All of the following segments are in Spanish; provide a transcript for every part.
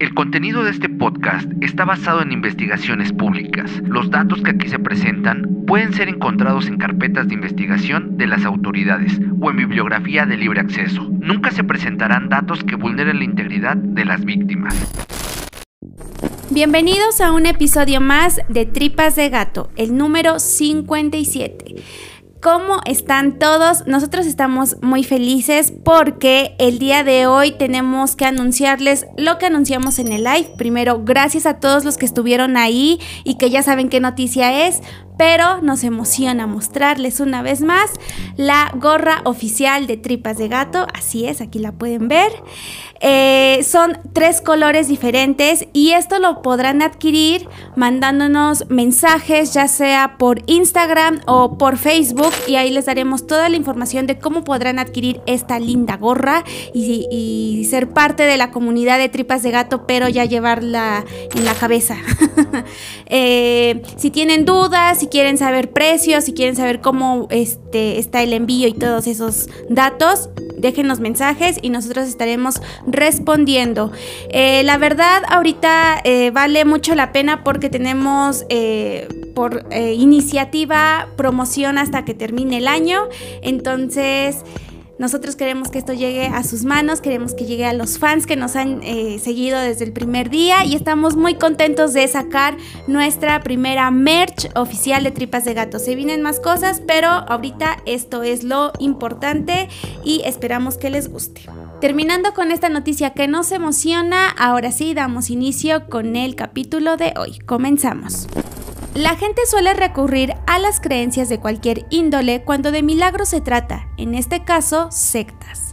El contenido de este podcast está basado en investigaciones públicas. Los datos que aquí se presentan pueden ser encontrados en carpetas de investigación de las autoridades o en bibliografía de libre acceso. Nunca se presentarán datos que vulneren la integridad de las víctimas. Bienvenidos a un episodio más de Tripas de Gato, el número 57. ¿Cómo están todos? Nosotros estamos muy felices porque el día de hoy tenemos que anunciarles lo que anunciamos en el live. Primero, gracias a todos los que estuvieron ahí y que ya saben qué noticia es pero nos emociona mostrarles una vez más la gorra oficial de Tripas de Gato. Así es, aquí la pueden ver. Eh, son tres colores diferentes y esto lo podrán adquirir mandándonos mensajes ya sea por Instagram o por Facebook y ahí les daremos toda la información de cómo podrán adquirir esta linda gorra y, ser parte de la comunidad de tripas de gato pero ya llevarla en la cabeza. Eh, si tienen dudas, si quieren saber precios, si quieren saber cómo este, está el envío y todos esos datos, déjenos mensajes y nosotros estaremos respondiendo. Eh, la verdad, ahorita eh, vale mucho la pena porque tenemos eh, por iniciativa promoción hasta que termine el año. Entonces... Nosotros queremos que esto llegue a sus manos, queremos que llegue a los fans que nos han eh, seguido desde el primer día y estamos muy contentos de sacar nuestra primera merch oficial de Tripas de Gato. Se vienen más cosas, pero ahorita esto es lo importante y esperamos que les guste. Terminando con esta noticia que nos emociona, ahora sí damos inicio con el capítulo de hoy. Comenzamos. La gente suele recurrir a las creencias de cualquier índole cuando de milagros se trata, en este caso sectas.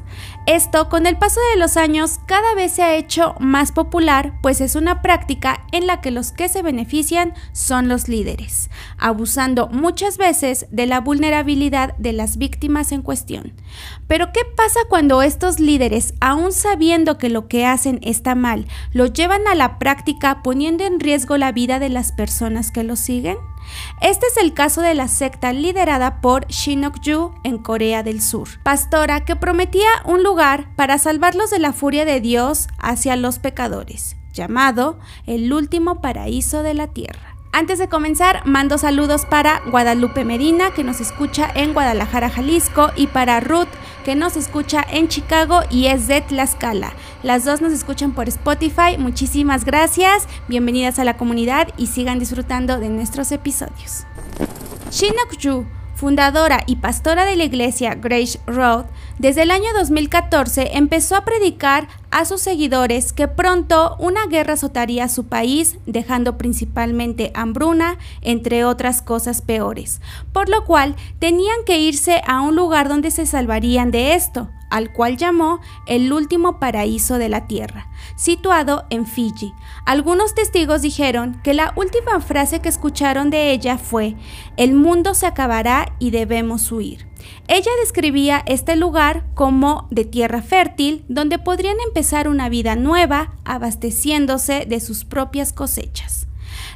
Esto con el paso de los años cada vez se ha hecho más popular, pues es una práctica en la que los que se benefician son los líderes, abusando muchas veces de la vulnerabilidad de las víctimas en cuestión. Pero ¿qué pasa cuando estos líderes, aun sabiendo que lo que hacen está mal, lo llevan a la práctica poniendo en riesgo la vida de las personas que lo siguen? Este es el caso de la secta liderada por Shinok-ju en Corea del Sur, pastora que prometía un lugar para salvarlos de la furia de Dios hacia los pecadores, llamado el último paraíso de la tierra. Antes de comenzar, mando saludos para Guadalupe Medina, que nos escucha en Guadalajara, Jalisco, y para Ruth, que nos escucha en Chicago y es de Tlaxcala. Las dos nos escuchan por Spotify. Muchísimas gracias. Bienvenidas a la comunidad y sigan disfrutando de nuestros episodios. Fundadora y pastora de la iglesia Grace Road, desde el año 2014 empezó a predicar a sus seguidores que pronto una guerra azotaría su país, dejando principalmente hambruna, entre otras cosas peores, por lo cual tenían que irse a un lugar donde se salvarían de esto, al cual llamó el último paraíso de la tierra, situado en Fiji. Algunos testigos dijeron que la última frase que escucharon de ella fue, el mundo se acabará y debemos huir. Ella describía este lugar como de tierra fértil, donde podrían empezar una vida nueva, abasteciéndose de sus propias cosechas.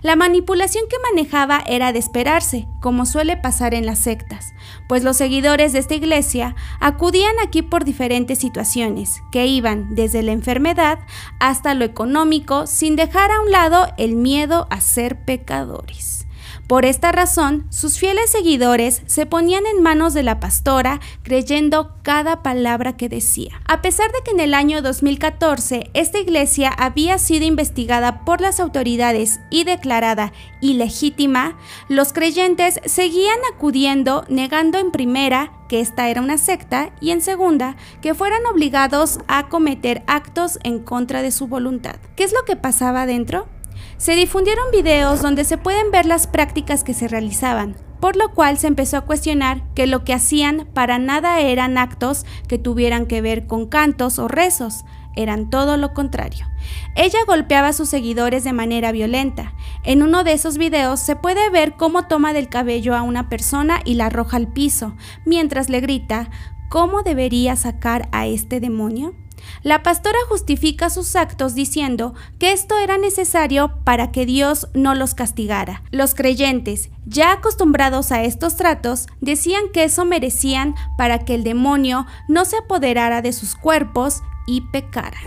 La manipulación que manejaba era de esperarse, como suele pasar en las sectas, pues los seguidores de esta iglesia acudían aquí por diferentes situaciones, que iban desde la enfermedad hasta lo económico, sin dejar a un lado el miedo a ser pecadores. Por esta razón, sus fieles seguidores se ponían en manos de la pastora creyendo cada palabra que decía. A pesar de que en el año 2014 esta iglesia había sido investigada por las autoridades y declarada ilegítima, los creyentes seguían acudiendo negando en primera que esta era una secta y en segunda que fueran obligados a cometer actos en contra de su voluntad. ¿Qué es lo que pasaba adentro? Se difundieron videos donde se pueden ver las prácticas que se realizaban, por lo cual se empezó a cuestionar que lo que hacían para nada eran actos que tuvieran que ver con cantos o rezos, eran todo lo contrario. Ella golpeaba a sus seguidores de manera violenta. En uno de esos videos se puede ver cómo toma del cabello a una persona y la arroja al piso, mientras le grita, ¿cómo debería sacar a este demonio? La pastora justifica sus actos diciendo que esto era necesario para que Dios no los castigara. Los creyentes, ya acostumbrados a estos tratos, decían que eso merecían para que el demonio no se apoderara de sus cuerpos y pecaran.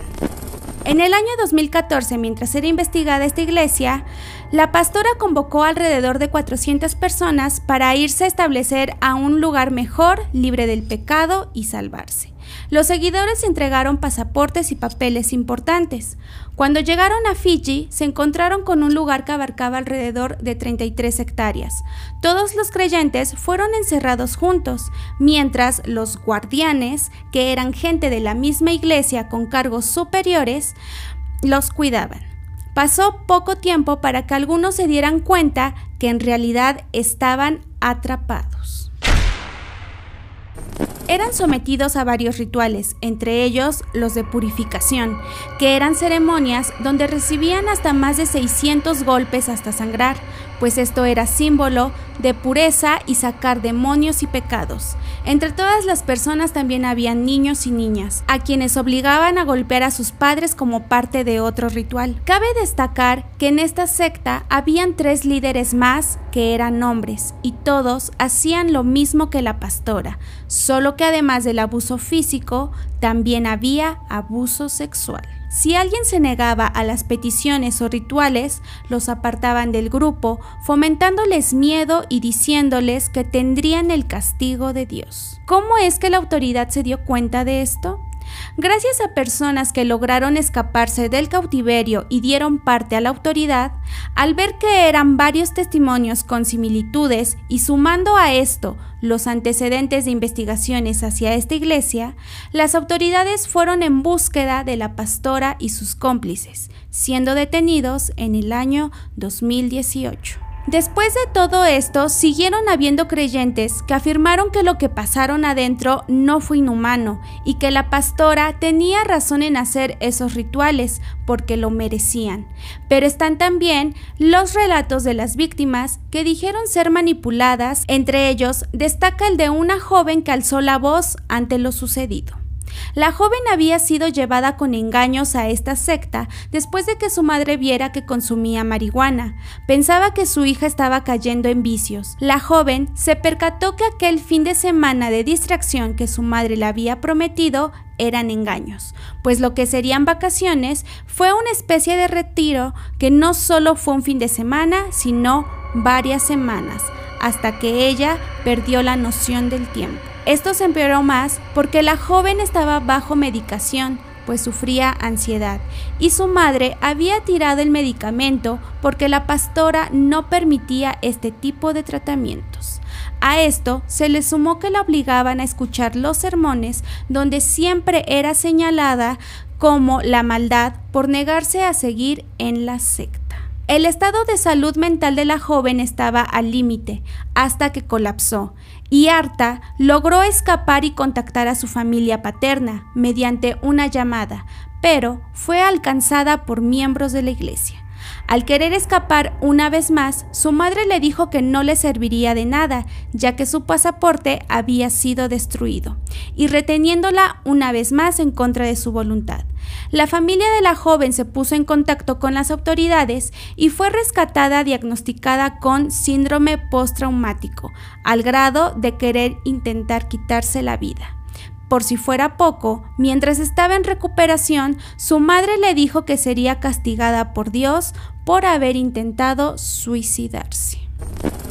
En el año 2014, mientras era investigada esta iglesia, la pastora convocó alrededor de 400 personas para irse a establecer a un lugar mejor, libre del pecado y salvarse. Los seguidores entregaron pasaportes y papeles importantes. Cuando llegaron a Fiji, se encontraron con un lugar que abarcaba alrededor de 33 hectáreas. Todos los creyentes fueron encerrados juntos, mientras los guardianes, que eran gente de la misma iglesia con cargos superiores, los cuidaban. Pasó poco tiempo para que algunos se dieran cuenta que en realidad estaban atrapados eran sometidos a varios rituales, entre ellos los de purificación, que eran ceremonias donde recibían hasta más de 600 golpes hasta sangrar, pues esto era símbolo de pureza y sacar demonios y pecados. Entre todas las personas también había niños y niñas, a quienes obligaban a golpear a sus padres como parte de otro ritual. Cabe destacar que en esta secta habían tres líderes más que eran hombres, y todos hacían lo mismo que la pastora, solo que además del abuso físico, también había abuso sexual. Si alguien se negaba a las peticiones o rituales, los apartaban del grupo, fomentándoles miedo y diciéndoles que tendrían el castigo de Dios. ¿Cómo es que la autoridad se dio cuenta de esto? Gracias a personas que lograron escaparse del cautiverio y dieron parte a la autoridad, al ver que eran varios testimonios con similitudes y sumando a esto los antecedentes de investigaciones hacia esta iglesia, las autoridades fueron en búsqueda de la pastora y sus cómplices, siendo detenidos en el año 2018. Después de todo esto, siguieron habiendo creyentes que afirmaron que lo que pasaron adentro no fue inhumano y que la pastora tenía razón en hacer esos rituales porque lo merecían. Pero están también los relatos de las víctimas que dijeron ser manipuladas, entre ellos destaca el de una joven que alzó la voz ante lo sucedido. La joven había sido llevada con engaños a esta secta después de que su madre viera que consumía marihuana. Pensaba que su hija estaba cayendo en vicios. La joven se percató que aquel fin de semana de distracción que su madre le había prometido eran engaños, pues lo que serían vacaciones fue una especie de retiro que no solo fue un fin de semana, sino varias semanas, hasta que ella perdió la noción del tiempo. Esto se empeoró más porque la joven estaba bajo medicación, pues sufría ansiedad, y su madre había tirado el medicamento porque la pastora no permitía este tipo de tratamientos. A esto se le sumó que la obligaban a escuchar los sermones donde siempre era señalada como la maldad por negarse a seguir en la secta. El estado de salud mental de la joven estaba al límite hasta que colapsó y harta logró escapar y contactar a su familia paterna mediante una llamada, pero fue alcanzada por miembros de la iglesia. Al querer escapar una vez más, su madre le dijo que no le serviría de nada, ya que su pasaporte había sido destruido, y reteniéndola una vez más en contra de su voluntad. La familia de la joven se puso en contacto con las autoridades y fue rescatada diagnosticada con síndrome postraumático, al grado de querer intentar quitarse la vida. Por si fuera poco, mientras estaba en recuperación, su madre le dijo que sería castigada por Dios por haber intentado suicidarse.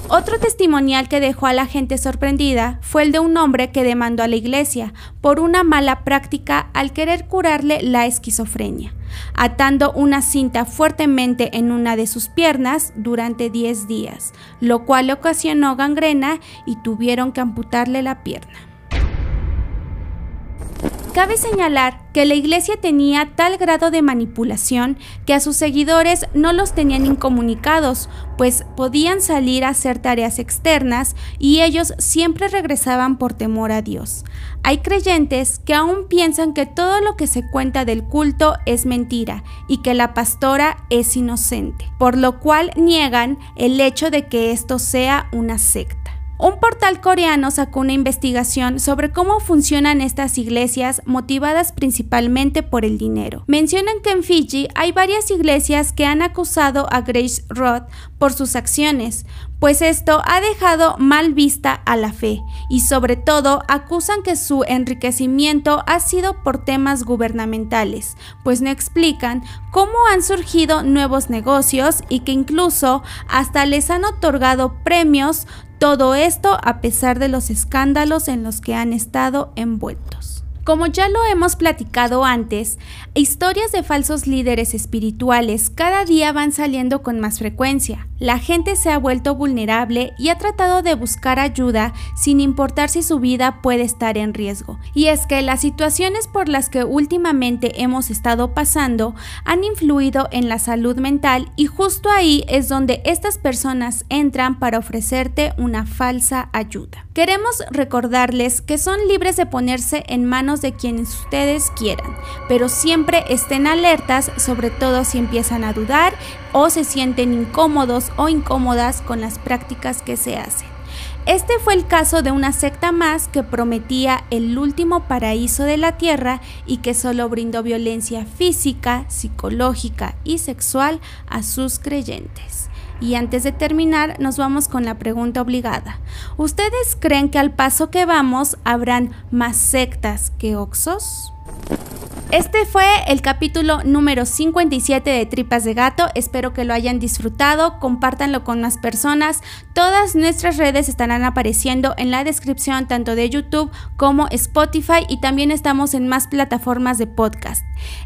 Otro testimonial que dejó a la gente sorprendida fue el de un hombre que demandó a la iglesia por una mala práctica al querer curarle la esquizofrenia, atando una cinta fuertemente en una de sus piernas durante 10 días, lo cual ocasionó gangrena y tuvieron que amputarle la pierna. Cabe señalar que la iglesia tenía tal grado de manipulación que a sus seguidores no los tenían incomunicados, pues podían salir a hacer tareas externas y ellos siempre regresaban por temor a Dios. Hay creyentes que aún piensan que todo lo que se cuenta del culto es mentira y que la pastora es inocente, por lo cual niegan el hecho de que esto sea una secta. Un portal coreano sacó una investigación sobre cómo funcionan estas iglesias motivadas principalmente por el dinero. Mencionan que en Fiji hay varias iglesias que han acusado a Grace Roth por sus acciones, pues esto ha dejado mal vista a la fe y sobre todo acusan que su enriquecimiento ha sido por temas gubernamentales, pues no explican cómo han surgido nuevos negocios y que incluso hasta les han otorgado premios, todo esto a pesar de los escándalos en los que han estado envueltos. Como ya lo hemos platicado antes, historias de falsos líderes espirituales cada día van saliendo con más frecuencia. La gente se ha vuelto vulnerable y ha tratado de buscar ayuda sin importar si su vida puede estar en riesgo. Y es que las situaciones por las que últimamente hemos estado pasando han influido en la salud mental y justo ahí es donde estas personas entran para ofrecerte una falsa ayuda. Queremos recordarles que son libres de ponerse en de quienes ustedes quieran, pero siempre estén alertas, sobre todo si empiezan a dudar o se sienten incómodos o incómodas con las prácticas que se hacen. Este fue el caso de una secta más que prometía el último paraíso de la tierra y que solo brindó violencia física, psicológica y sexual a sus creyentes. Y antes de terminar, nos vamos con la pregunta obligada. ¿Ustedes creen que al paso que vamos habrán más sectas que oxos? Este fue el capítulo número 57 de Tripas de Gato. Espero que lo hayan disfrutado. Compártanlo con más personas. Todas nuestras redes estarán apareciendo en la descripción tanto de YouTube como Spotify y también estamos en más plataformas de podcast.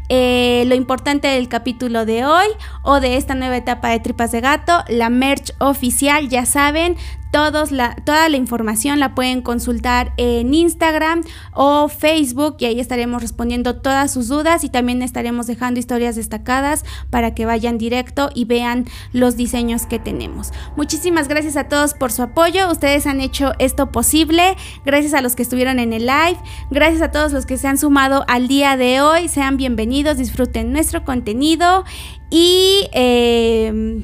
Eh, lo importante del capítulo de hoy o de esta nueva etapa de Tripas de Gato, la merch oficial, ya saben, todos la, toda la información la pueden consultar en Instagram o Facebook y ahí estaremos respondiendo todas sus dudas y también estaremos dejando historias destacadas para que vayan directo y vean los diseños que tenemos. Muchísimas gracias a todos por su apoyo. Ustedes han hecho esto posible. Gracias a los que estuvieron en el live. Gracias a todos los que se han sumado al día de hoy. Sean bienvenidos, disfruten nuestro contenido y... Eh,